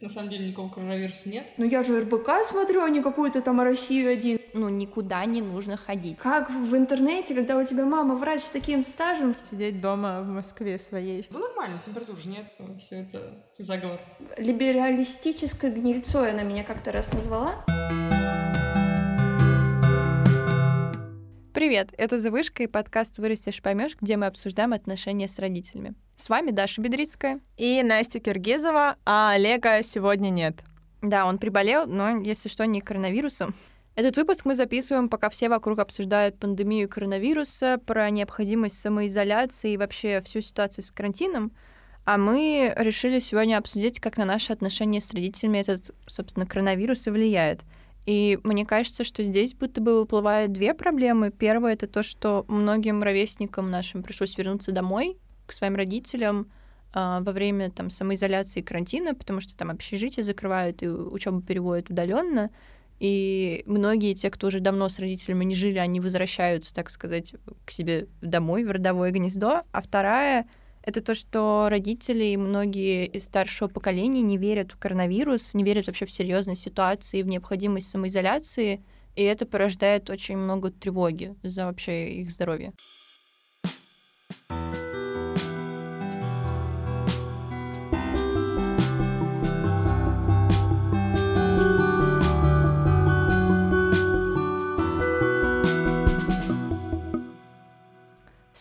На самом деле никакого коронавируса нет. Ну я же РБК смотрю, а не какую-то там Россию один. Ну никуда не нужно ходить. Как в интернете, когда у тебя мама врач с таким стажем? Сидеть дома в Москве своей. Ну нормально, температуры же нет, все это заговор. Либералистической гнильцой она меня как-то раз назвала. Привет, это «Завышка» и подкаст «Вырастешь, поймешь», где мы обсуждаем отношения с родителями. С вами Даша Бедрицкая. И Настя Киргизова, а Олега сегодня нет. Да, он приболел, но, если что, не коронавирусом. Этот выпуск мы записываем, пока все вокруг обсуждают пандемию коронавируса, про необходимость самоизоляции и вообще всю ситуацию с карантином. А мы решили сегодня обсудить, как на наши отношения с родителями этот, собственно, коронавирус и влияет — и мне кажется, что здесь будто бы выплывают две проблемы. Первая — это то, что многим ровесникам нашим пришлось вернуться домой к своим родителям э, во время там самоизоляции и карантина, потому что там общежитие закрывают и учебу переводят удаленно. И многие те, кто уже давно с родителями не жили, они возвращаются, так сказать, к себе домой, в родовое гнездо. А вторая это то, что родители и многие из старшего поколения не верят в коронавирус, не верят вообще в серьезность ситуации, в необходимость самоизоляции, и это порождает очень много тревоги за вообще их здоровье.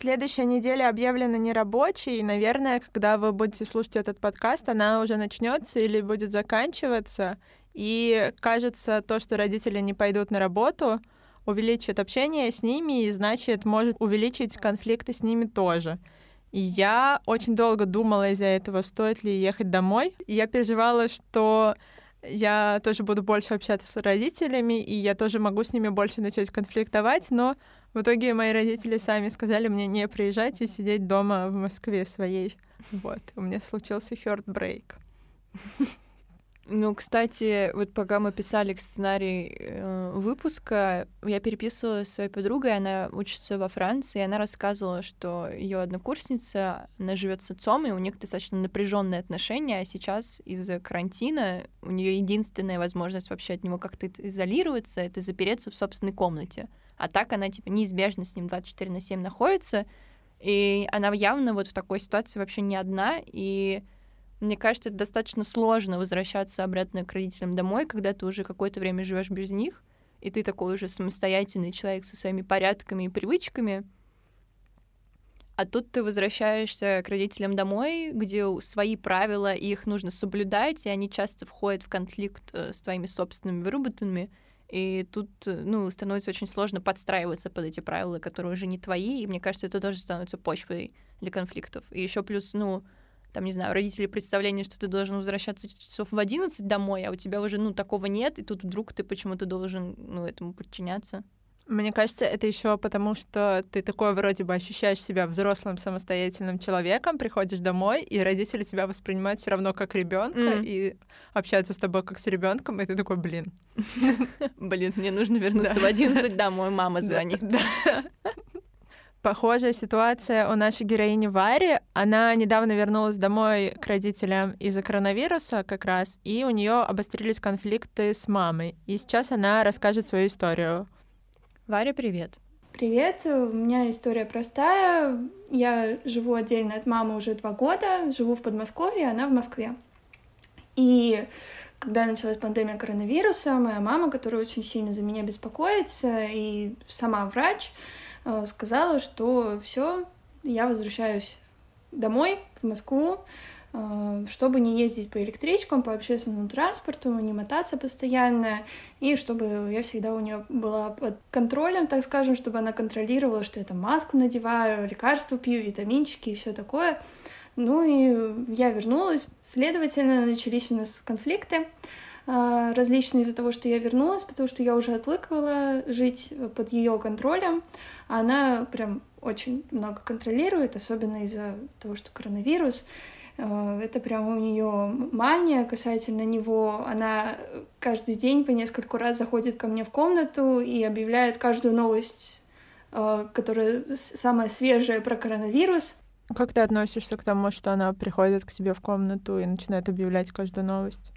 Следующая неделя объявлена нерабочей, и, наверное, когда вы будете слушать этот подкаст, она уже начнется или будет заканчиваться. И кажется, то, что родители не пойдут на работу, увеличит общение с ними и, значит, может увеличить конфликты с ними тоже. И я очень долго думала из-за этого, стоит ли ехать домой. Я переживала, что я тоже буду больше общаться с родителями, и я тоже могу с ними больше начать конфликтовать, но в итоге мои родители сами сказали мне не приезжать и сидеть дома в Москве своей. Вот, у меня случился heartbreak. Ну, кстати, вот пока мы писали сценарий э, выпуска, я переписывалась с своей подругой, она учится во Франции, и она рассказывала, что ее однокурсница, она живет с отцом, и у них достаточно напряженные отношения, а сейчас из-за карантина у нее единственная возможность вообще от него как-то изолироваться, это запереться в собственной комнате. А так она, типа, неизбежно с ним 24 на 7 находится, и она явно вот в такой ситуации вообще не одна, и мне кажется, это достаточно сложно возвращаться обратно к родителям домой, когда ты уже какое-то время живешь без них, и ты такой уже самостоятельный человек со своими порядками и привычками. А тут ты возвращаешься к родителям домой, где свои правила, и их нужно соблюдать, и они часто входят в конфликт э, с твоими собственными выработанными. И тут, э, ну, становится очень сложно подстраиваться под эти правила, которые уже не твои, и мне кажется, это тоже становится почвой для конфликтов. И еще плюс, ну, там, не знаю, родители представление, что ты должен возвращаться часов в 11 домой, а у тебя уже, ну, такого нет, и тут вдруг ты почему-то должен, ну, этому подчиняться. Мне кажется, это еще потому, что ты такой вроде бы ощущаешь себя взрослым самостоятельным человеком, приходишь домой, и родители тебя воспринимают все равно как ребенка mm. и общаются с тобой как с ребенком, и ты такой, блин. Блин, мне нужно вернуться в 11 домой, мама звонит. Похожая ситуация у нашей героини Вари. Она недавно вернулась домой к родителям из-за коронавируса как раз, и у нее обострились конфликты с мамой. И сейчас она расскажет свою историю. Варя, привет. Привет, у меня история простая. Я живу отдельно от мамы уже два года, живу в Подмосковье, она в Москве. И когда началась пандемия коронавируса, моя мама, которая очень сильно за меня беспокоится, и сама врач, э, сказала, что все, я возвращаюсь домой, в Москву, чтобы не ездить по электричкам, по общественному транспорту, не мотаться постоянно, и чтобы я всегда у нее была под контролем, так скажем, чтобы она контролировала, что я там маску надеваю, лекарства пью, витаминчики и все такое. Ну и я вернулась. Следовательно, начались у нас конфликты э, различные из-за того, что я вернулась, потому что я уже отвыкла жить под ее контролем. Она прям очень много контролирует, особенно из-за того, что коронавирус. Э, это прямо у нее мания касательно него. Она каждый день по несколько раз заходит ко мне в комнату и объявляет каждую новость, э, которая самая свежая про коронавирус. Как ты относишься к тому, что она приходит к тебе в комнату и начинает объявлять каждую новость?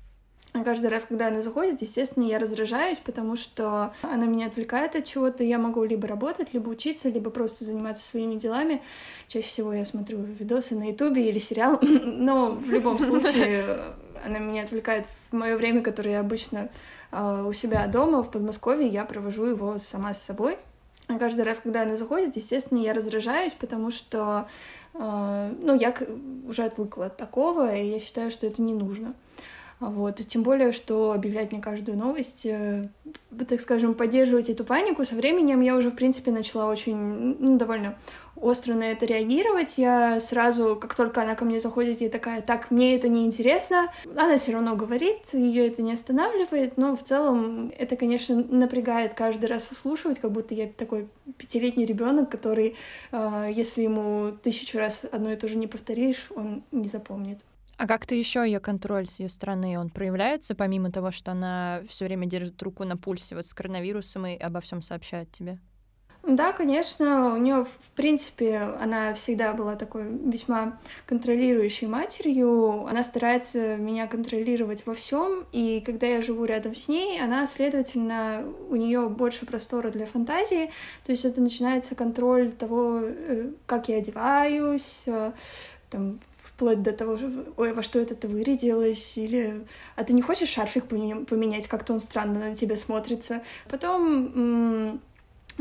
Каждый раз, когда она заходит, естественно, я раздражаюсь, потому что она меня отвлекает от чего-то. Я могу либо работать, либо учиться, либо просто заниматься своими делами. Чаще всего я смотрю видосы на Ютубе или сериал. Но в любом случае она меня отвлекает в мое время, которое я обычно э, у себя дома в Подмосковье, я провожу его сама с собой. Каждый раз, когда она заходит, естественно, я раздражаюсь, потому что, э, ну, я уже отвыкла от такого, и я считаю, что это не нужно. Вот. Тем более, что объявлять мне каждую новость, э, так скажем, поддерживать эту панику, со временем я уже, в принципе, начала очень, ну, довольно остро на это реагировать. Я сразу, как только она ко мне заходит, я такая, так, мне это не интересно. Она все равно говорит, ее это не останавливает, но в целом это, конечно, напрягает каждый раз выслушивать, как будто я такой пятилетний ребенок, который, э, если ему тысячу раз одно и то же не повторишь, он не запомнит. А как-то еще ее контроль с ее стороны, он проявляется, помимо того, что она все время держит руку на пульсе вот с коронавирусом и обо всем сообщает тебе? Да, конечно, у нее, в принципе, она всегда была такой весьма контролирующей матерью. Она старается меня контролировать во всем, и когда я живу рядом с ней, она, следовательно, у нее больше простора для фантазии. То есть это начинается контроль того, э, как я одеваюсь, э, там, вплоть до того, ой, во что это ты вырядилась, или а ты не хочешь шарфик поменять, как-то он странно на тебя смотрится. Потом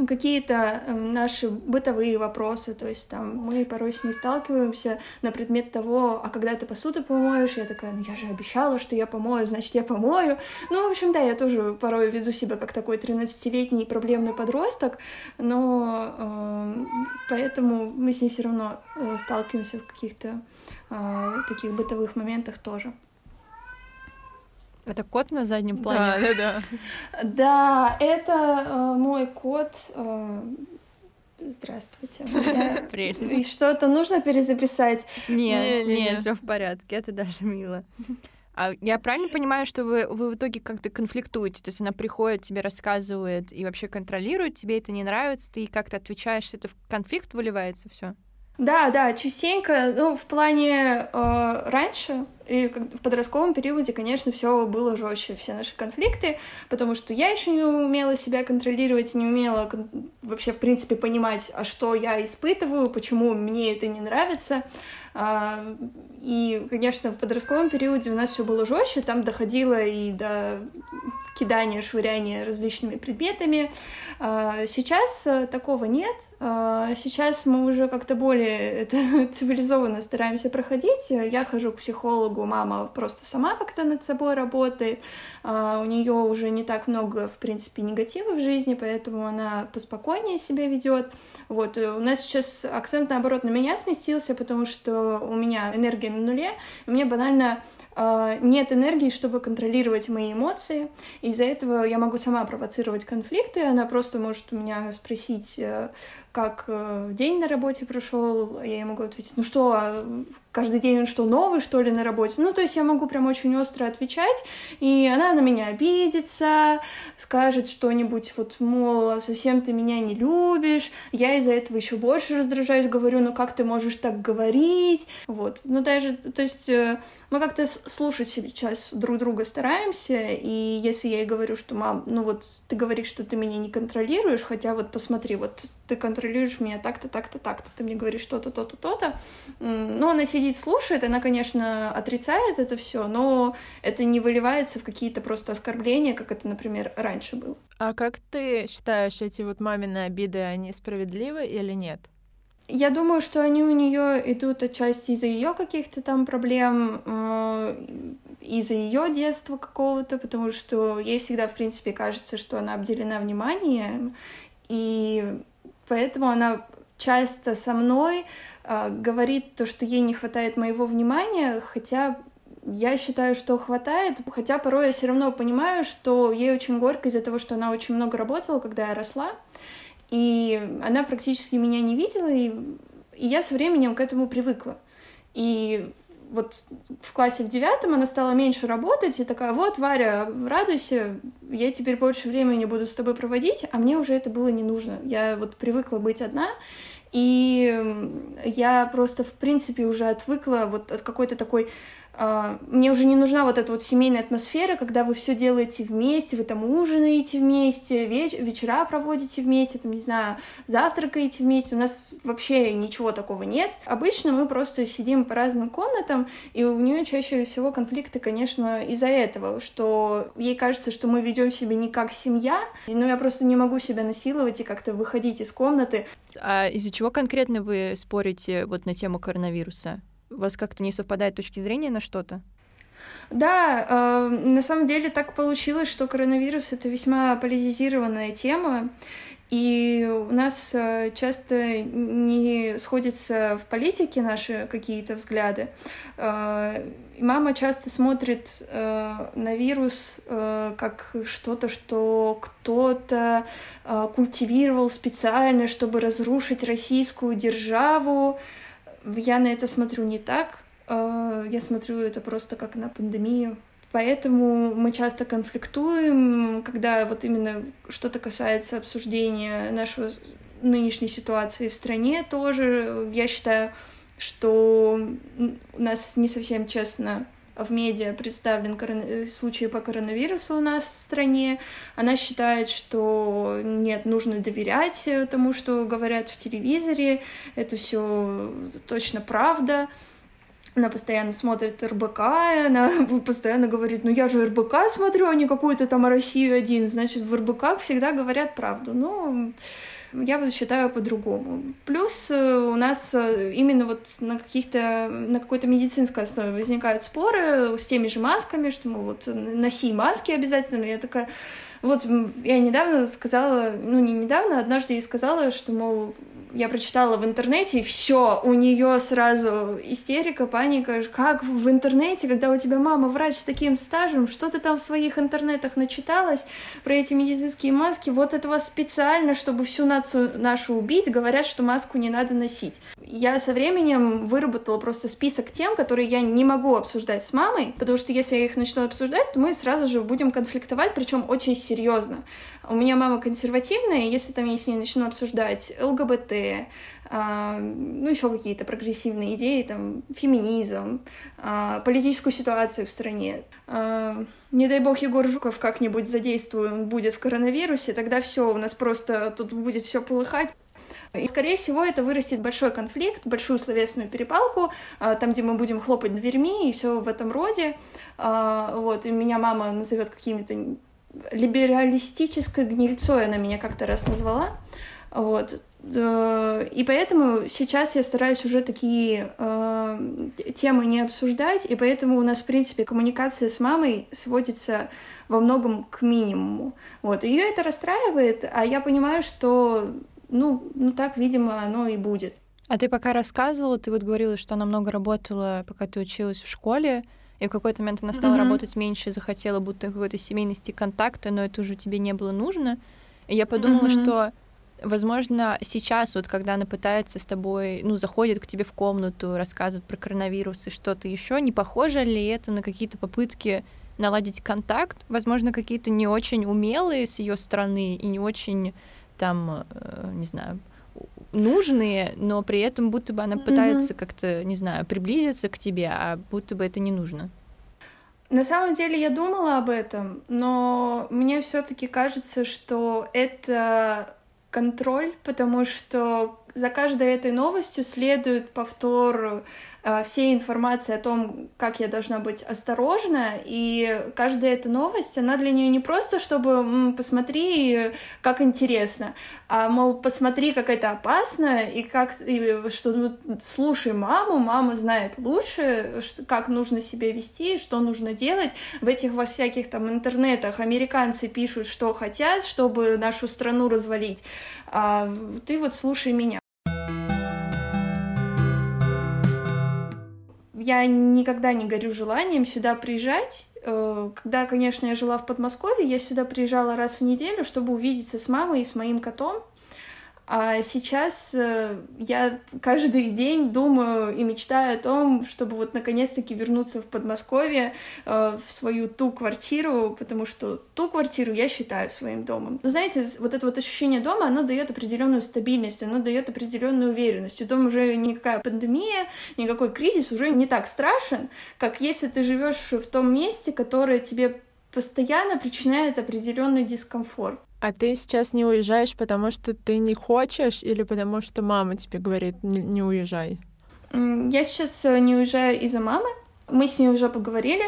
какие-то эм, наши бытовые вопросы, то есть там мы порой с ней сталкиваемся на предмет того, а когда ты посуду помоешь, я такая, ну я же обещала, что я помою, значит я помою. Ну, в общем, да, я тоже порой веду себя как такой 13-летний проблемный подросток, но э, поэтому мы с ней все равно э, сталкиваемся в каких-то э, таких бытовых моментах тоже. Это кот на заднем плане? Да, да, да. Да, это э, мой кот. Э, здравствуйте. Прелесть. И что-то нужно перезаписать? Нет, нет, нет, все в порядке, это даже мило. А я правильно понимаю, что вы, вы в итоге как-то конфликтуете? То есть она приходит, тебе рассказывает и вообще контролирует, тебе это не нравится, ты как-то отвечаешь, что это в конфликт выливается все? Да, да, частенько, ну, в плане э, раньше, и в подростковом периоде, конечно, все было жестче, все наши конфликты, потому что я еще не умела себя контролировать, не умела вообще, в принципе, понимать, а что я испытываю, почему мне это не нравится. А, и, конечно, в подростковом периоде у нас все было жестче, там доходило и до кидания, швыряния различными предметами. А, сейчас э, такого нет. А, сейчас мы уже как-то более это цивилизованно стараемся проходить. Я хожу к психологу, мама просто сама как-то над собой работает. У нее уже не так много, в принципе, негатива в жизни, поэтому она поспокойнее себя ведет. Вот э, у нас сейчас акцент наоборот на меня сместился, потому что у меня энергия на нуле, и мне банально нет энергии, чтобы контролировать мои эмоции. Из-за этого я могу сама провоцировать конфликты. Она просто может у меня спросить, э, как э, день на работе прошел, я ей могу ответить, ну что, а каждый день он что, новый, что ли, на работе? Ну, то есть я могу прям очень остро отвечать, и она на меня обидится, скажет что-нибудь, вот, мол, совсем ты меня не любишь, я из-за этого еще больше раздражаюсь, говорю, ну как ты можешь так говорить, вот, ну даже, то есть э, мы как-то слушать сейчас друг друга стараемся, и если я ей говорю, что, мам, ну вот ты говоришь, что ты меня не контролируешь, хотя вот посмотри, вот ты контролируешь контролируешь меня так-то, так-то, так-то, ты мне говоришь что-то, то-то, то-то. Ну, она сидит, слушает, она, конечно, отрицает это все, но это не выливается в какие-то просто оскорбления, как это, например, раньше было. А как ты считаешь, эти вот мамины обиды, они справедливы или нет? Я думаю, что они у нее идут отчасти из-за ее каких-то там проблем, э, из-за ее детства какого-то, потому что ей всегда, в принципе, кажется, что она обделена вниманием, и поэтому она часто со мной э, говорит то, что ей не хватает моего внимания, хотя я считаю, что хватает, хотя порой я все равно понимаю, что ей очень горько из-за того, что она очень много работала, когда я росла, и она практически меня не видела, и, и я со временем к этому привыкла. И вот в классе в девятом она стала меньше работать, и такая, вот, Варя, радуйся, я теперь больше времени буду с тобой проводить, а мне уже это было не нужно. Я вот привыкла быть одна, и я просто, в принципе, уже отвыкла вот от какой-то такой мне уже не нужна вот эта вот семейная атмосфера, когда вы все делаете вместе, вы там ужинаете вместе, веч вечера проводите вместе, там, не знаю, завтракаете вместе. У нас вообще ничего такого нет. Обычно мы просто сидим по разным комнатам, и у нее чаще всего конфликты, конечно, из-за этого, что ей кажется, что мы ведем себя не как семья, но я просто не могу себя насиловать и как-то выходить из комнаты. А из-за чего конкретно вы спорите вот на тему коронавируса? У вас как-то не совпадает точки зрения на что-то? Да, э, на самом деле так получилось, что коронавирус это весьма политизированная тема, и у нас э, часто не сходятся в политике наши какие-то взгляды. Э, мама часто смотрит э, на вирус как что-то, что кто-то культивировал специально, чтобы разрушить российскую державу. Я на это смотрю не так. Э, я смотрю это просто как на пандемию. Поэтому мы часто конфликтуем, когда вот именно что-то касается обсуждения нашего нынешней ситуации в стране тоже. Я считаю, что у нас не совсем честно в медиа представлен корон... случай по коронавирусу у нас в стране. Она считает, что нет, нужно доверять тому, что говорят в телевизоре. Это все точно правда. Она постоянно смотрит РБК, она постоянно говорит, ну я же РБК смотрю, а не какую-то там Россию один, значит, в РБК всегда говорят правду. Ну, я считаю по-другому. Плюс э, у нас э, именно вот на каких-то, на какой-то медицинской основе возникают споры с теми же масками, что, мол, вот носи маски обязательно. Я такая, вот я недавно сказала, ну не недавно, однажды ей сказала, что, мол, я прочитала в интернете, и все, у нее сразу истерика, паника. Как в интернете, когда у тебя мама врач с таким стажем, что ты там в своих интернетах начиталась про эти медицинские маски? Вот этого специально, чтобы всю нацию нашу убить, говорят, что маску не надо носить. Я со временем выработала просто список тем, которые я не могу обсуждать с мамой, потому что если я их начну обсуждать, то мы сразу же будем конфликтовать, причем очень серьезно. У меня мама консервативная, если там я с ней начну обсуждать ЛГБТ, а, ну, еще какие-то прогрессивные идеи, там, феминизм, а, политическую ситуацию в стране. А, не дай бог Егор Жуков как-нибудь задействуем будет в коронавирусе, тогда все, у нас просто тут будет все полыхать. И, скорее всего, это вырастет большой конфликт, большую словесную перепалку, там, где мы будем хлопать дверьми и все в этом роде. Вот, и меня мама назовет какими-то либералистической гнильцой, она меня как-то раз назвала. Вот. И поэтому сейчас я стараюсь уже такие э, темы не обсуждать, и поэтому у нас, в принципе, коммуникация с мамой сводится во многом к минимуму. Вот. Ее это расстраивает, а я понимаю, что, ну, ну так, видимо, оно и будет. А ты пока рассказывала, ты вот говорила, что она много работала, пока ты училась в школе, и в какой-то момент она стала mm-hmm. работать меньше, захотела будто какой-то семейности контакта, но это уже тебе не было нужно. И я подумала, mm-hmm. что Возможно, сейчас, вот когда она пытается с тобой, ну, заходит к тебе в комнату, рассказывает про коронавирус и что-то еще, не похоже ли это на какие-то попытки наладить контакт? Возможно, какие-то не очень умелые с ее стороны и не очень там, э, не знаю, нужные, но при этом будто бы она пытается mm-hmm. как-то, не знаю, приблизиться к тебе, а будто бы это не нужно. На самом деле я думала об этом, но мне все-таки кажется, что это контроль, потому что за каждой этой новостью следует повтор всей информации о том, как я должна быть осторожна, и каждая эта новость, она для нее не просто, чтобы посмотри, как интересно, а, мол, посмотри, как это опасно, и как, и, что, ну, слушай маму, мама знает лучше, что, как нужно себя вести, что нужно делать. В этих во всяких там интернетах американцы пишут, что хотят, чтобы нашу страну развалить, а ты вот слушай меня. Я никогда не горю желанием сюда приезжать. Э, когда, конечно, я жила в Подмосковье, я сюда приезжала раз в неделю, чтобы увидеться с мамой и с моим котом. А сейчас э, я каждый день думаю и мечтаю о том, чтобы вот наконец-таки вернуться в Подмосковье, э, в свою ту квартиру, потому что ту квартиру я считаю своим домом. Но знаете, вот это вот ощущение дома, оно дает определенную стабильность, оно дает определенную уверенность. И дом уже никакая пандемия, никакой кризис уже не так страшен, как если ты живешь в том месте, которое тебе постоянно причиняет определенный дискомфорт. А ты сейчас не уезжаешь, потому что ты не хочешь, или потому что мама тебе говорит, не, уезжай? Я сейчас э, не уезжаю из-за мамы. Мы с ней уже поговорили.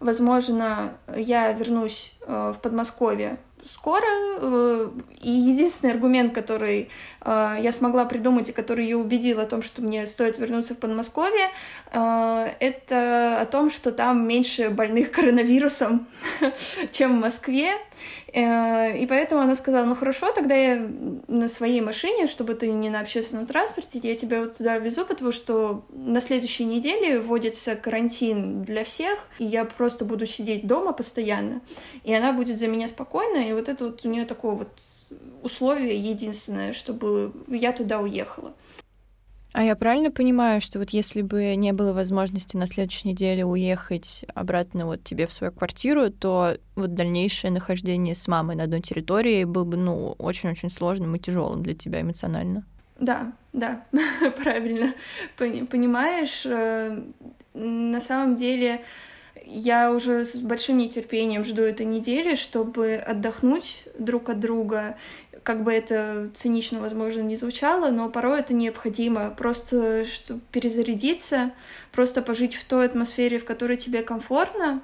Возможно, я вернусь э, в Подмосковье скоро. Э, и единственный аргумент, который я смогла придумать и который ее убедил о том, что мне стоит вернуться в Подмосковье, это о том, что там меньше больных коронавирусом, чем в Москве. Э, и поэтому она сказала, ну хорошо, тогда я на своей машине, чтобы ты не на общественном транспорте, я тебя вот туда везу, потому что на следующей неделе вводится карантин для всех, и я просто буду сидеть дома постоянно, и она будет за меня спокойна, и вот это вот у нее такое вот условие единственное, чтобы я туда уехала. А я правильно понимаю, что вот если бы не было возможности на следующей неделе уехать обратно вот тебе в свою квартиру, то вот дальнейшее нахождение с мамой на одной территории было бы, ну, очень-очень сложным и тяжелым для тебя эмоционально? Да, да, правильно. Понимаешь, э, на самом деле я уже с большим нетерпением жду этой недели, чтобы отдохнуть друг от друга как бы это цинично, возможно, не звучало, но порой это необходимо. Просто чтобы перезарядиться, просто пожить в той атмосфере, в которой тебе комфортно,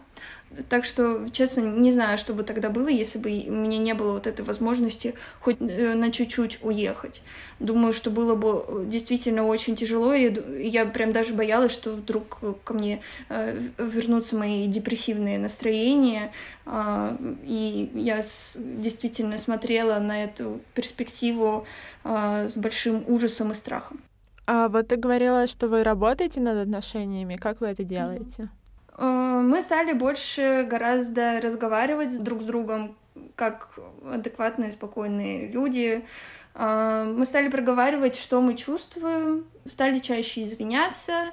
так что, честно, не знаю, что бы тогда было, если бы у меня не было вот этой возможности хоть э, на чуть-чуть уехать. Думаю, что было бы э, действительно очень тяжело, и я прям даже боялась, что вдруг ко мне э, вернутся мои депрессивные настроения, а, и я действительно смотрела на эту перспективу а, с большим ужасом и страхом. А вот ты говорила, что вы работаете над отношениями. Как вы это делаете? Mm-hmm. Э, мы стали больше гораздо разговаривать друг с другом, как адекватные, спокойные люди. Э, мы стали проговаривать, что мы чувствуем, стали чаще извиняться,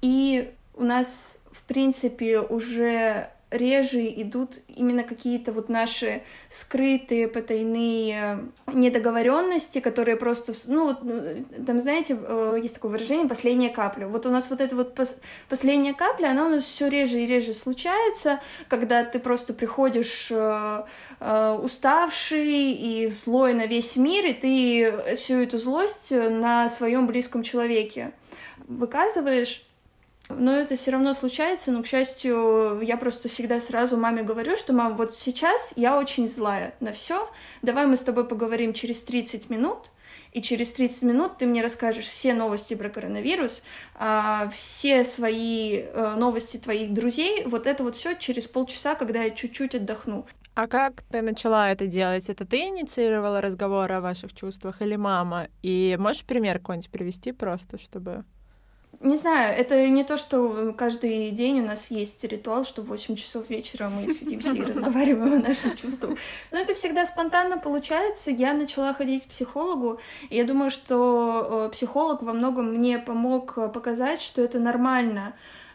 и у нас, в принципе, уже реже идут именно какие-то вот наши скрытые, потайные недоговоренности, которые просто, ну, вот, ну, там, знаете, э, есть такое выражение «последняя капля». Вот у нас вот эта вот пос последняя капля, она у нас все реже и реже случается, когда ты просто приходишь э, э, уставший и злой на весь мир, и ты всю эту злость на своем близком человеке выказываешь, но это все равно случается, но, к счастью, я просто всегда сразу маме говорю, что, мам, вот сейчас я очень злая на все, давай мы с тобой поговорим через 30 минут, и через 30 минут ты мне расскажешь все новости про коронавирус, а, все свои а, новости твоих друзей, вот это вот все через полчаса, когда я чуть-чуть отдохну. А как ты начала это делать? Это ты инициировала разговор о ваших чувствах или мама? И можешь пример какой-нибудь привести просто, чтобы не знаю, это не то, что каждый день у нас есть ритуал, что в 8 часов вечера мы сидимся и разговариваем о наших чувствах. Но это всегда спонтанно получается. Я начала ходить к психологу, и я думаю, что э, психолог во многом мне помог показать, что это нормально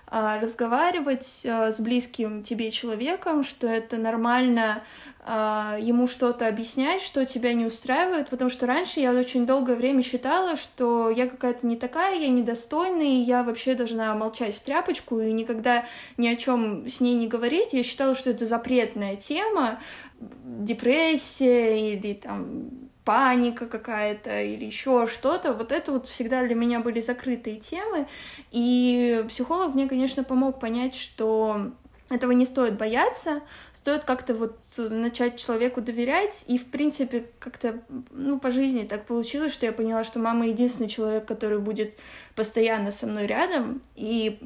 разговаривать а, с близким тебе человеком, что это нормально а, ему что-то объяснять, что тебя не устраивает, потому что раньше я очень долгое время считала, что я какая-то не такая, я недостойная, и я вообще должна молчать в тряпочку и никогда ни о чем с ней не говорить. Я считала, что это запретная тема, депрессия или там паника какая-то или еще что-то. Вот это вот всегда для меня были закрытые темы. И психолог мне, конечно, помог понять, что этого не стоит бояться, стоит как-то вот начать человеку доверять, и, в принципе, как-то, ну, по жизни так получилось, что я поняла, что мама единственный человек, который будет постоянно со мной рядом, и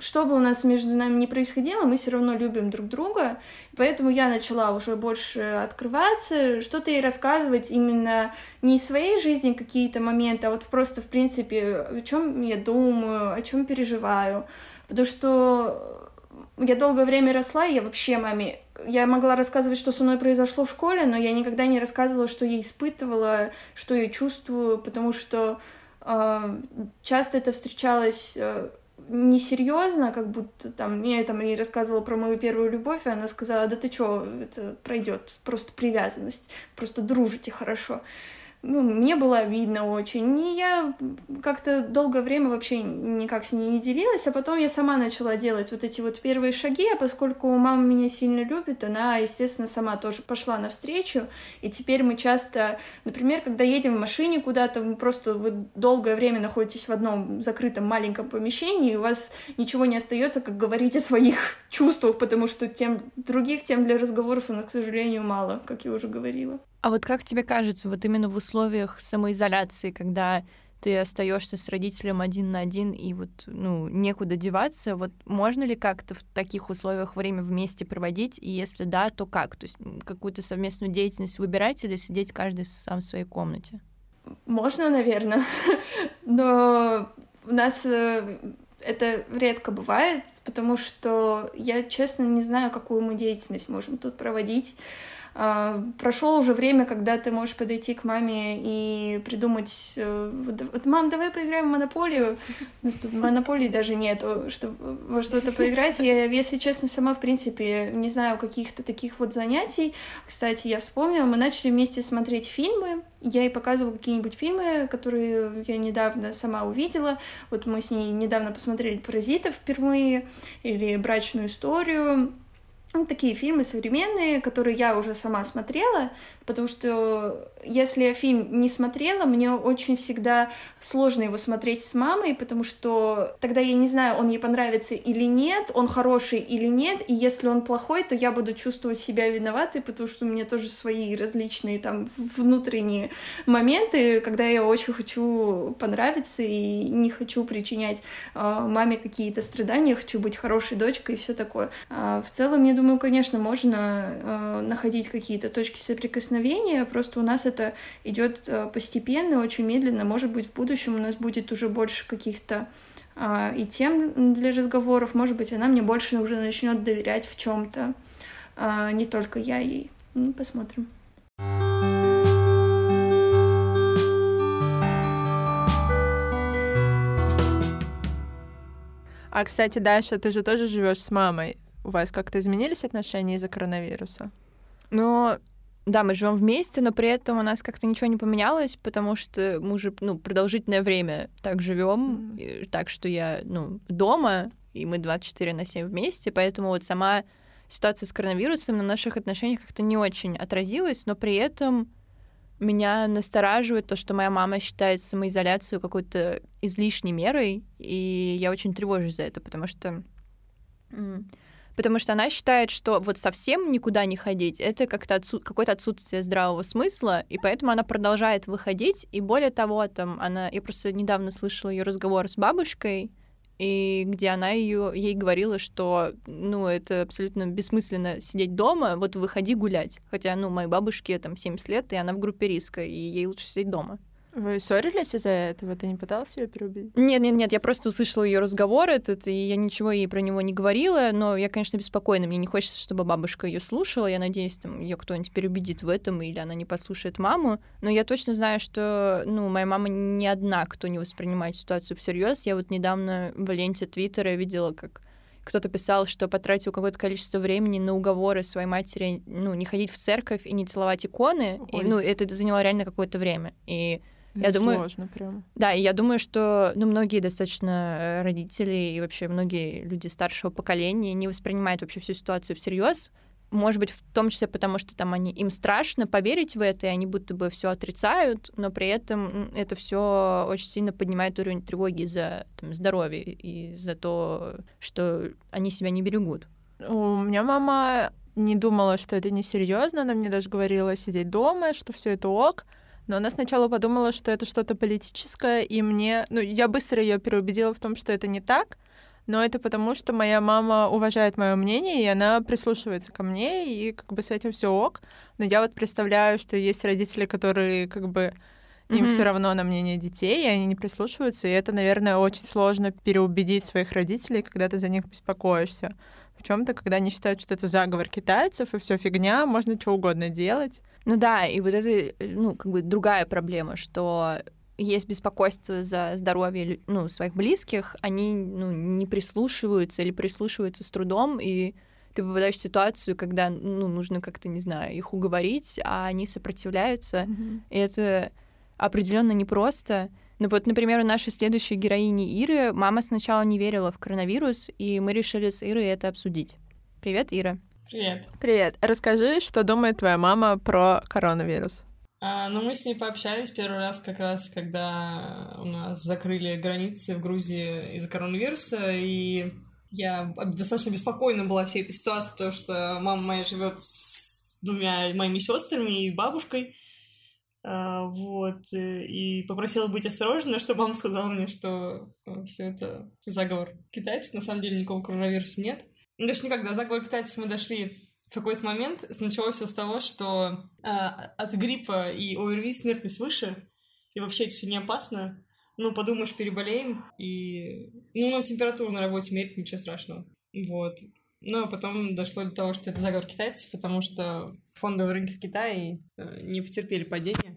что бы у нас между нами ни происходило, мы все равно любим друг друга, поэтому я начала уже больше открываться, что-то ей рассказывать именно не из своей жизни какие-то моменты, а вот просто, в принципе, о чем я думаю, о чем переживаю, потому что я долгое время росла, и я вообще маме... Я могла рассказывать, что со мной произошло в школе, но я никогда не рассказывала, что я испытывала, что я чувствую, потому что э, часто это встречалось э, несерьезно, как будто там я там ей рассказывала про мою первую любовь, и она сказала, да ты чё, это пройдет, просто привязанность, просто дружите хорошо ну, мне было обидно очень. И я как-то долгое время вообще никак с ней не делилась, а потом я сама начала делать вот эти вот первые шаги, а поскольку мама меня сильно любит, она, естественно, сама тоже пошла навстречу, и теперь мы часто, например, когда едем в машине куда-то, вы просто вы долгое время находитесь в одном закрытом маленьком помещении, и у вас ничего не остается, как говорить о своих чувствах, потому что тем других тем для разговоров у нас, к сожалению, мало, как я уже говорила. А вот как тебе кажется, вот именно в условиях самоизоляции, когда ты остаешься с родителем один на один и вот ну некуда деваться, вот можно ли как-то в таких условиях время вместе проводить, и если да, то как? То есть какую-то совместную деятельность выбирать или сидеть каждый сам в своей комнате? Можно, наверное, но у нас э, это редко бывает, потому что я, честно, не знаю, какую мы деятельность можем тут проводить. А, прошло уже время, когда ты можешь подойти к маме и придумать, э, вот, мам, давай поиграем в монополию. У нас тут монополии даже нету, чтобы во что-то поиграть. Я, если честно, сама, в принципе, не знаю каких-то таких вот занятий. Кстати, я вспомнила, мы начали вместе смотреть фильмы. Я ей показывала какие-нибудь фильмы, которые я недавно сама увидела. Вот мы с ней недавно посмотрели «Паразитов» впервые или «Брачную историю». Ну, такие фильмы современные, которые я уже сама смотрела, потому что если я фильм не смотрела, мне очень всегда сложно его смотреть с мамой, потому что тогда я не знаю, он ей понравится или нет, он хороший или нет, и если он плохой, то я буду чувствовать себя виноватой, потому что у меня тоже свои различные там внутренние моменты, когда я очень хочу понравиться и не хочу причинять э, маме какие-то страдания, хочу быть хорошей дочкой и все такое. А в целом, я думаю, конечно, можно э, находить какие-то точки соприкосновения, просто у нас это идет э, постепенно, очень медленно. Может быть, в будущем у нас будет уже больше каких-то а, и тем для разговоров. Может быть, она мне больше уже начнет доверять в чем-то, а, не только я ей. Ну, посмотрим. А, кстати, Даша, ты же тоже живешь с мамой. У вас как-то изменились отношения из-за коронавируса? Ну, да, мы живем вместе, но при этом у нас как-то ничего не поменялось, потому что мы уже ну, продолжительное время так живем, mm-hmm. так что я ну, дома, и мы 24 на 7 вместе, поэтому вот сама ситуация с коронавирусом на наших отношениях как-то не очень отразилась, но при этом меня настораживает то, что моя мама считает самоизоляцию какой-то излишней мерой, и я очень тревожусь за это, потому что потому что она считает, что вот совсем никуда не ходить, это как-то отсу- какое-то отсутствие здравого смысла, и поэтому она продолжает выходить, и более того, там она, я просто недавно слышала ее разговор с бабушкой, и где она ее, ей говорила, что, ну, это абсолютно бессмысленно сидеть дома, вот выходи гулять. Хотя, ну, моей бабушке там 70 лет, и она в группе риска, и ей лучше сидеть дома. Вы ссорились из-за этого? Ты не пытался ее переубедить? Нет, нет, нет, я просто услышала ее разговор этот, и я ничего ей про него не говорила, но я, конечно, беспокойна. Мне не хочется, чтобы бабушка ее слушала. Я надеюсь, там ее кто-нибудь переубедит в этом, или она не послушает маму. Но я точно знаю, что ну, моя мама не одна, кто не воспринимает ситуацию всерьез. Я вот недавно в ленте Твиттера видела, как кто-то писал, что потратил какое-то количество времени на уговоры своей матери, ну, не ходить в церковь и не целовать иконы. И, ну, это заняло реально какое-то время. И я думаю, сложно прям. Да, и я думаю, что ну, многие достаточно э, родители и вообще многие люди старшего поколения не воспринимают вообще всю ситуацию всерьез. Может быть, в том числе потому, что там они им страшно поверить в это, и они будто бы все отрицают, но при этом это все очень сильно поднимает уровень тревоги за там, здоровье и за то, что они себя не берегут. У меня мама не думала, что это несерьезно, она мне даже говорила сидеть дома, что все это ок. Но она сначала подумала, что это что-то политическое, и мне... Ну, я быстро ее переубедила в том, что это не так, но это потому, что моя мама уважает мое мнение, и она прислушивается ко мне, и как бы с этим все ок. Но я вот представляю, что есть родители, которые как бы им mm-hmm. все равно на мнение детей, и они не прислушиваются, и это, наверное, очень сложно переубедить своих родителей, когда ты за них беспокоишься. В чем-то, когда они считают, что это заговор китайцев, и все фигня, можно что угодно делать. Ну да, и вот это, ну, как бы другая проблема, что есть беспокойство за здоровье ну, своих близких, они ну, не прислушиваются или прислушиваются с трудом, и ты попадаешь в ситуацию, когда ну, нужно как-то, не знаю, их уговорить, а они сопротивляются. Mm-hmm. И это определенно непросто. Ну вот, например, у нашей следующей героини Иры мама сначала не верила в коронавирус, и мы решили с Ирой это обсудить. Привет, Ира. Привет. Привет. Расскажи, что думает твоя мама про коронавирус. А, ну, мы с ней пообщались первый раз как раз, когда у нас закрыли границы в Грузии из-за коронавируса, и я достаточно беспокойна была всей этой ситуации, потому что мама моя живет с двумя моими сестрами и бабушкой, вот, э, и попросила быть осторожной, что мама сказала мне, что э, все это заговор китайцев, на самом деле никакого коронавируса нет. Ну, есть никогда заговор китайцев мы дошли в какой-то момент, началось все с того, что а, от гриппа и ОРВИ смертность выше, и вообще это все не опасно. Ну, подумаешь, переболеем, и... Ну, на температуру на работе мерить, ничего страшного. Вот. Ну, а потом дошло до того, что это заговор китайцев, потому что фондовые рынки в Китае э, не потерпели падения.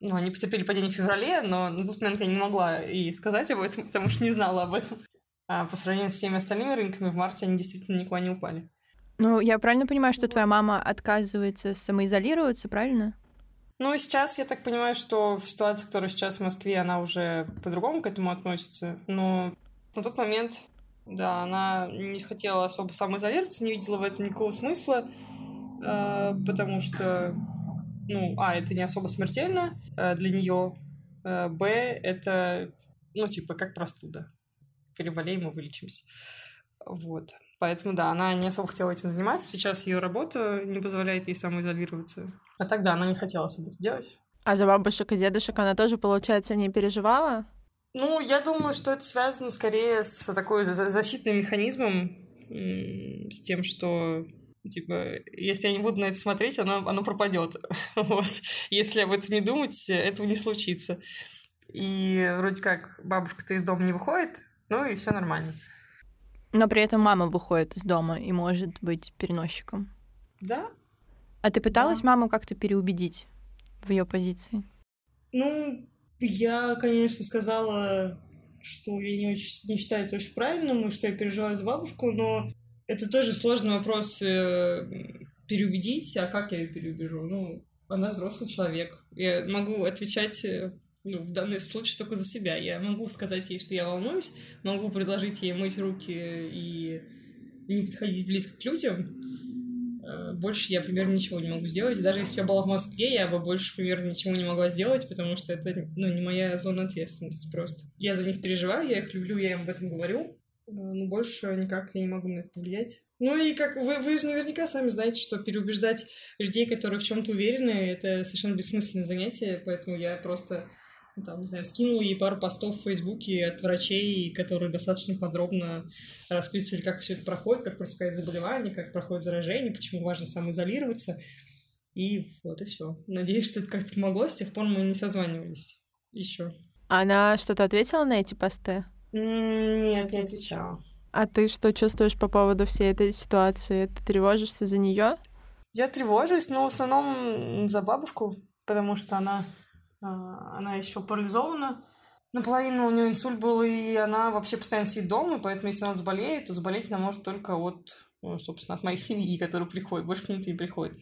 Ну, они потерпели падение в феврале, но на тот момент я не могла и сказать об этом, потому что не знала об этом. А по сравнению с всеми остальными рынками, в марте они действительно никуда не упали. Ну, я правильно понимаю, что твоя мама отказывается самоизолироваться, правильно? Ну, сейчас я так понимаю, что в ситуации, которая сейчас в Москве, она уже по-другому к этому относится. Но на тот момент да, она не хотела особо самоизолироваться, не видела в этом никакого смысла, э, потому что, ну, а, это не особо смертельно э, для нее, э, б, это, ну, типа, как простуда. Переболеем и вылечимся. Вот. Поэтому, да, она не особо хотела этим заниматься. Сейчас ее работа не позволяет ей самоизолироваться. А тогда она не хотела особо это делать. А за бабушек и дедушек она тоже, получается, не переживала? Ну, я думаю, что это связано скорее с такой защитным механизмом, с тем, что типа, если я не буду на это смотреть, оно, оно пропадет. вот. Если об этом не думать, этого не случится. И вроде как бабушка-то из дома не выходит, ну и все нормально. Но при этом мама выходит из дома и может быть переносчиком. Да. А ты пыталась да. маму как-то переубедить в ее позиции? Ну, я, конечно, сказала, что я не, очень, не считаю это очень правильным, и что я переживаю за бабушку, но это тоже сложный вопрос э, переубедить, а как я ее переубежу? Ну, она взрослый человек. Я могу отвечать э, ну, в данном случае только за себя. Я могу сказать ей, что я волнуюсь, могу предложить ей мыть руки и не подходить близко к людям, больше я примерно ничего не могу сделать. Даже если я была в Москве, я бы больше примерно ничего не могла сделать, потому что это ну, не моя зона ответственности просто. Я за них переживаю, я их люблю, я им об этом говорю, э, но больше никак я не могу на это повлиять. Ну и как вы, вы же наверняка сами знаете, что переубеждать людей, которые в чем-то уверены, это совершенно бессмысленное занятие, поэтому я просто там, не знаю, скинул ей пару постов в Фейсбуке от врачей, которые достаточно подробно расписывали, как все это проходит, как протекает заболевание, как проходит заражение, почему важно самоизолироваться. И вот, и все. Надеюсь, что это как-то помогло. С тех пор мы не созванивались еще. Она что-то ответила на эти посты? Нет, не отвечала. А ты что чувствуешь по поводу всей этой ситуации? Ты тревожишься за нее? Я тревожусь, но в основном за бабушку, потому что она она еще парализована. Наполовину у нее инсульт был, и она вообще постоянно сидит дома, поэтому если она заболеет, то заболеть она может только от, ну, собственно, от моей семьи, которая приходит, больше к ней не приходит.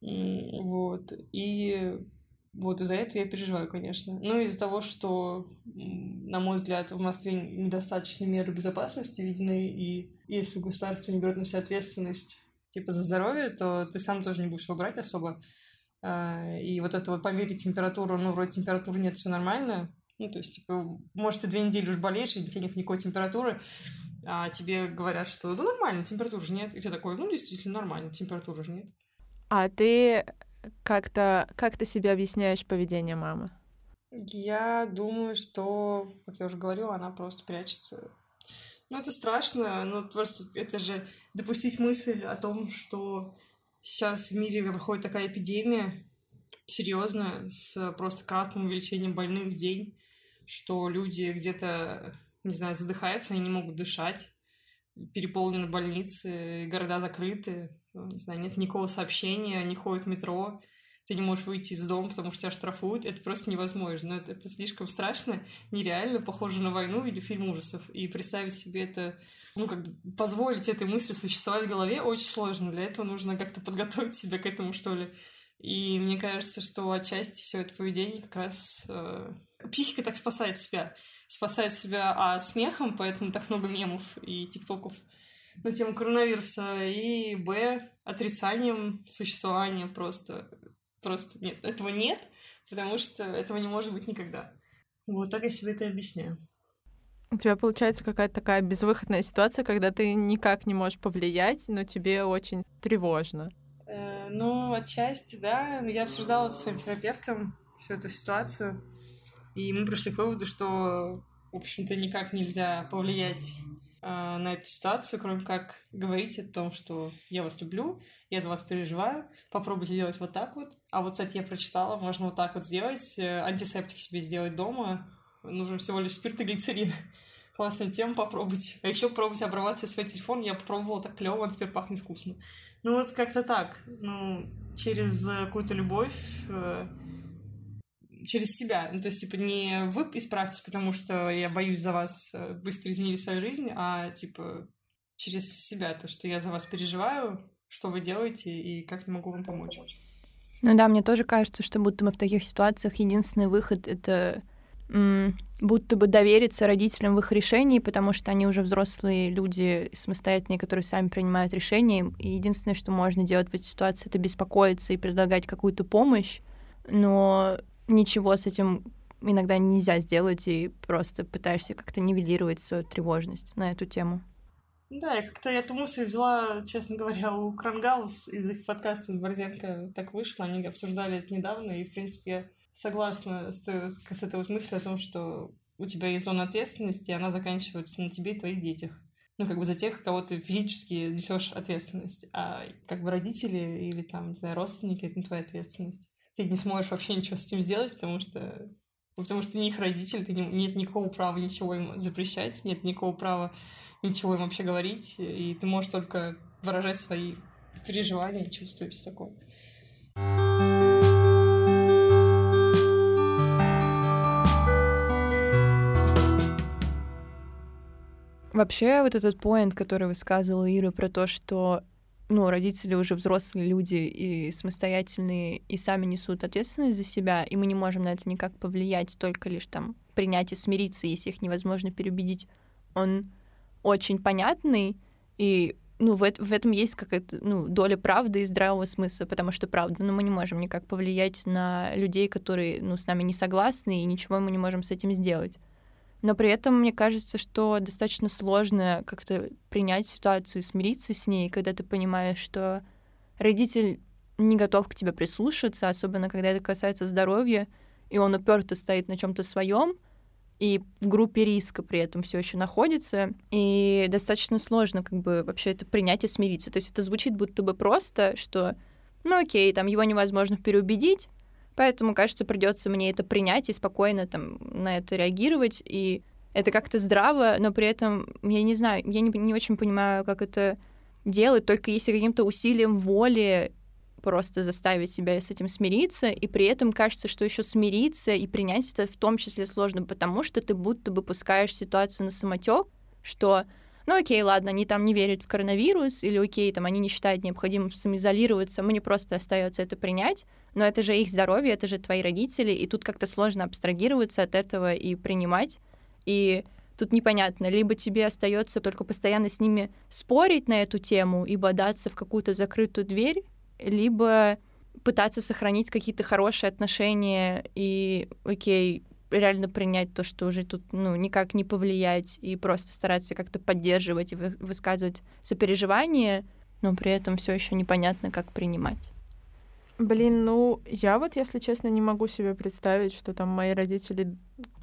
Вот. И вот из-за этого я переживаю, конечно. Ну, из-за того, что, на мой взгляд, в Москве недостаточно меры безопасности видны, и если государство не берет на себя ответственность типа за здоровье, то ты сам тоже не будешь его брать особо. А, и вот это вот померить температуру, ну, вроде температуры нет, все нормально. Ну, то есть, типа, может, ты две недели уж болеешь, и у тебя нет никакой температуры, а тебе говорят, что да нормально, температуры же нет. И ты такой, ну, действительно нормально, температуры же нет. А ты как-то как ты себе объясняешь поведение мамы? Я думаю, что, как я уже говорила, она просто прячется. Ну, это страшно, но просто это же допустить мысль о том, что сейчас в мире проходит такая эпидемия, серьезно, с просто кратким увеличением больных в день, что люди где-то, не знаю, задыхаются, они не могут дышать. переполнены больницы, города закрыты, ну, не знаю, нет никакого сообщения, не ходит метро, ты не можешь выйти из дома, потому что тебя штрафуют, это просто невозможно. Это, это слишком страшно, нереально, похоже на войну или фильм ужасов. И представить себе это, ну, как бы позволить этой мысли существовать в голове очень сложно. Для этого нужно как-то подготовить себя к этому, что ли. И мне кажется, что отчасти все это поведение как раз... Э, психика так спасает себя. Спасает себя, а, смехом, поэтому так много мемов и тиктоков на тему коронавируса, и, б, отрицанием существования просто Просто нет, этого нет, потому что этого не может быть никогда. Вот так я себе это объясняю. У тебя получается какая-то такая безвыходная ситуация, когда ты никак не можешь повлиять, но тебе очень тревожно. Э, ну, отчасти, да. Я обсуждала с своим терапевтом всю эту ситуацию, и мы пришли к выводу, что, в общем-то, никак нельзя повлиять а, на эту ситуацию, кроме как говорить о том, что я вас люблю, я за вас переживаю, попробуйте сделать вот так вот. А вот, кстати, я прочитала, можно вот так вот сделать, э, антисептик себе сделать дома, нужен всего лишь спирт и глицерин. Классная тема, попробуйте. А еще пробуйте обрывать свой телефон, я попробовала так клево, он теперь пахнет вкусно. Ну вот как-то так, ну, через э, какую-то любовь э, через себя. Ну, то есть, типа, не вы исправьтесь, потому что я боюсь за вас э, быстро изменить свою жизнь, а, типа, через себя, то, что я за вас переживаю, что вы делаете и как я могу вам помочь. Ну да, мне тоже кажется, что будто бы в таких ситуациях единственный выход — это будто бы довериться родителям в их решении, потому что они уже взрослые люди, самостоятельные, которые сами принимают решения. И единственное, что можно делать в этой ситуации, это беспокоиться и предлагать какую-то помощь. Но ничего с этим иногда нельзя сделать, и просто пытаешься как-то нивелировать свою тревожность на эту тему. Да, я как-то эту мысль взяла, честно говоря, у Крангаус из их подкаста с Борзенко так вышло, они обсуждали это недавно, и, в принципе, согласна с, с этой вот мыслью о том, что у тебя есть зона ответственности, и она заканчивается на тебе и твоих детях. Ну, как бы за тех, кого ты физически несешь ответственность. А как бы родители или там, не знаю, родственники — это не твоя ответственность ты не сможешь вообще ничего с этим сделать, потому что потому что не их родитель, ты не, нет никакого права ничего им запрещать, нет никакого права ничего им вообще говорить, и ты можешь только выражать свои переживания чувства и все такое. Вообще, вот этот поинт, который высказывала Ира про то, что ну, родители уже взрослые люди и самостоятельные, и сами несут ответственность за себя, и мы не можем на это никак повлиять, только лишь там принять и смириться, если их невозможно переубедить. Он очень понятный, и ну, в, в этом есть какая-то ну, доля правды и здравого смысла, потому что правда, ну, мы не можем никак повлиять на людей, которые ну, с нами не согласны, и ничего мы не можем с этим сделать. Но при этом мне кажется, что достаточно сложно как-то принять ситуацию и смириться с ней, когда ты понимаешь, что родитель не готов к тебе прислушаться, особенно когда это касается здоровья, и он уперто стоит на чем-то своем, и в группе риска при этом все еще находится, и достаточно сложно как бы вообще это принять и смириться. То есть это звучит будто бы просто, что ну окей, там его невозможно переубедить, Поэтому, кажется, придется мне это принять и спокойно там на это реагировать. И это как-то здраво, но при этом, я не знаю, я не, не очень понимаю, как это делать, только если каким-то усилием воли просто заставить себя с этим смириться, и при этом кажется, что еще смириться и принять это в том числе сложно, потому что ты будто бы пускаешь ситуацию на самотек, что ну окей, ладно, они там не верят в коронавирус, или окей, там они не считают необходимым самоизолироваться, мне просто остается это принять, но это же их здоровье, это же твои родители, и тут как-то сложно абстрагироваться от этого и принимать. И тут непонятно, либо тебе остается только постоянно с ними спорить на эту тему и бодаться в какую-то закрытую дверь, либо пытаться сохранить какие-то хорошие отношения и, окей, реально принять то, что уже тут, ну, никак не повлиять, и просто стараться как-то поддерживать и высказывать сопереживание, но при этом все еще непонятно, как принимать. Блин, ну, я вот, если честно, не могу себе представить, что там мои родители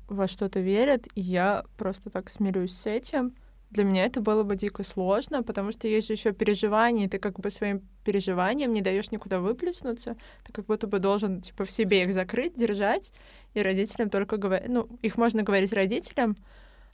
во что-то верят, и я просто так смирюсь с этим. Для меня это было бы дико сложно, потому что есть же еще переживания, и ты как бы своим переживаниям не даешь никуда выплеснуться, ты как будто бы должен типа в себе их закрыть, держать, и родителям только говорить, ну, их можно говорить родителям,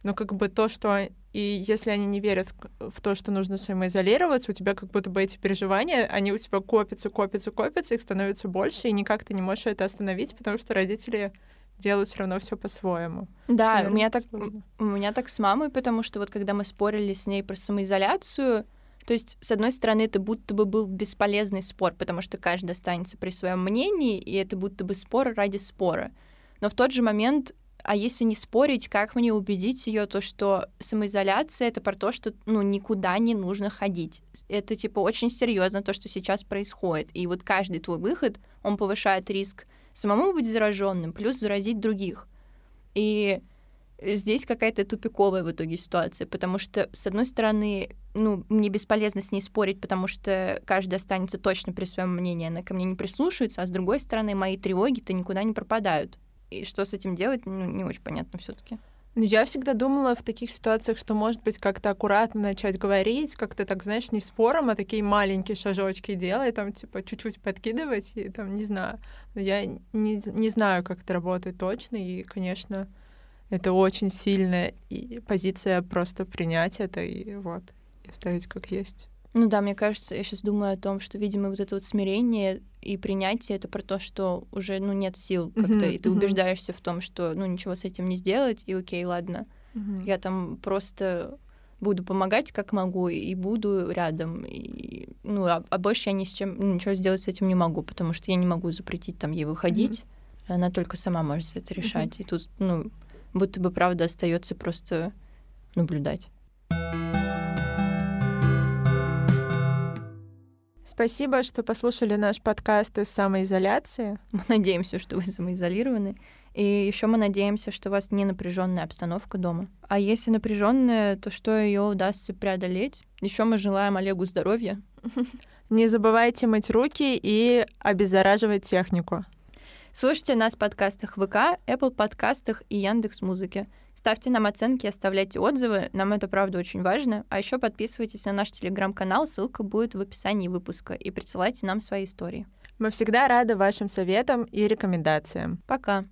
но как бы то, что и если они не верят в, то, что нужно самоизолироваться, у тебя как будто бы эти переживания, они у тебя копятся, копятся, копятся, их становится больше, и никак ты не можешь это остановить, потому что родители делают все равно все по-своему. Да, Наверное, у меня так у меня так с мамой, потому что вот когда мы спорили с ней про самоизоляцию, то есть, с одной стороны, это будто бы был бесполезный спор, потому что каждый останется при своем мнении, и это будто бы спор ради спора. Но в тот же момент а если не спорить, как мне убедить ее, то что самоизоляция это про то, что ну никуда не нужно ходить. Это типа очень серьезно то, что сейчас происходит. И вот каждый твой выход, он повышает риск самому быть зараженным, плюс заразить других. И здесь какая-то тупиковая в итоге ситуация, потому что, с одной стороны, ну, мне бесполезно с ней спорить, потому что каждый останется точно при своем мнении, она ко мне не прислушивается, а с другой стороны, мои тревоги-то никуда не пропадают. И что с этим делать, ну, не очень понятно все таки ну, я всегда думала в таких ситуациях, что, может быть, как-то аккуратно начать говорить, как-то так, знаешь, не спором, а такие маленькие шажочки делать, там, типа, чуть-чуть подкидывать, и там, не знаю. Но я не, не знаю, как это работает точно, и, конечно, это очень сильная позиция просто принять это и вот, и оставить как есть. Ну да, мне кажется, я сейчас думаю о том, что, видимо, вот это вот смирение и принятие это про то, что уже ну нет сил как-то, uh-huh, и ты убеждаешься в том, что ну ничего с этим не сделать, и окей, ладно, uh-huh. я там просто буду помогать как могу и буду рядом и ну а, а больше я ни с чем ну, ничего сделать с этим не могу, потому что я не могу запретить там ей выходить, uh-huh. она только сама может это решать, uh-huh. и тут ну будто бы правда остается просто наблюдать. Спасибо, что послушали наш подкаст из самоизоляции. Мы надеемся, что вы самоизолированы. И еще мы надеемся, что у вас не напряженная обстановка дома. А если напряженная, то что ее удастся преодолеть? Еще мы желаем Олегу здоровья. Не забывайте мыть руки и обеззараживать технику. Слушайте нас в подкастах ВК, Apple подкастах и Яндекс Музыке. Ставьте нам оценки, оставляйте отзывы, нам это правда очень важно. А еще подписывайтесь на наш телеграм-канал, ссылка будет в описании выпуска, и присылайте нам свои истории. Мы всегда рады вашим советам и рекомендациям. Пока.